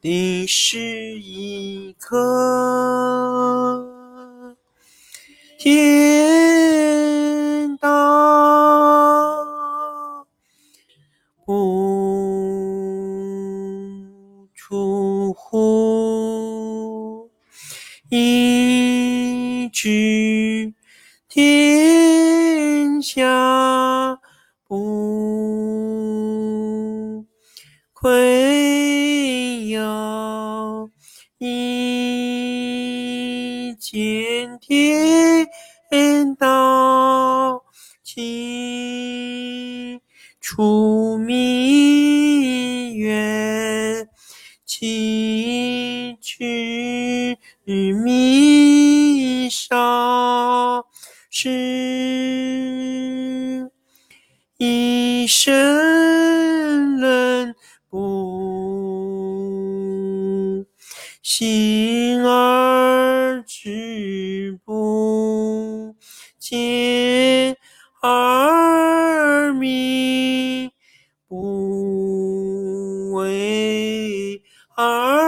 你是一颗天道不出户，一知天下不愧有一见天道起出弥远，其知弥少是一生人不行而知不见而明，不为而。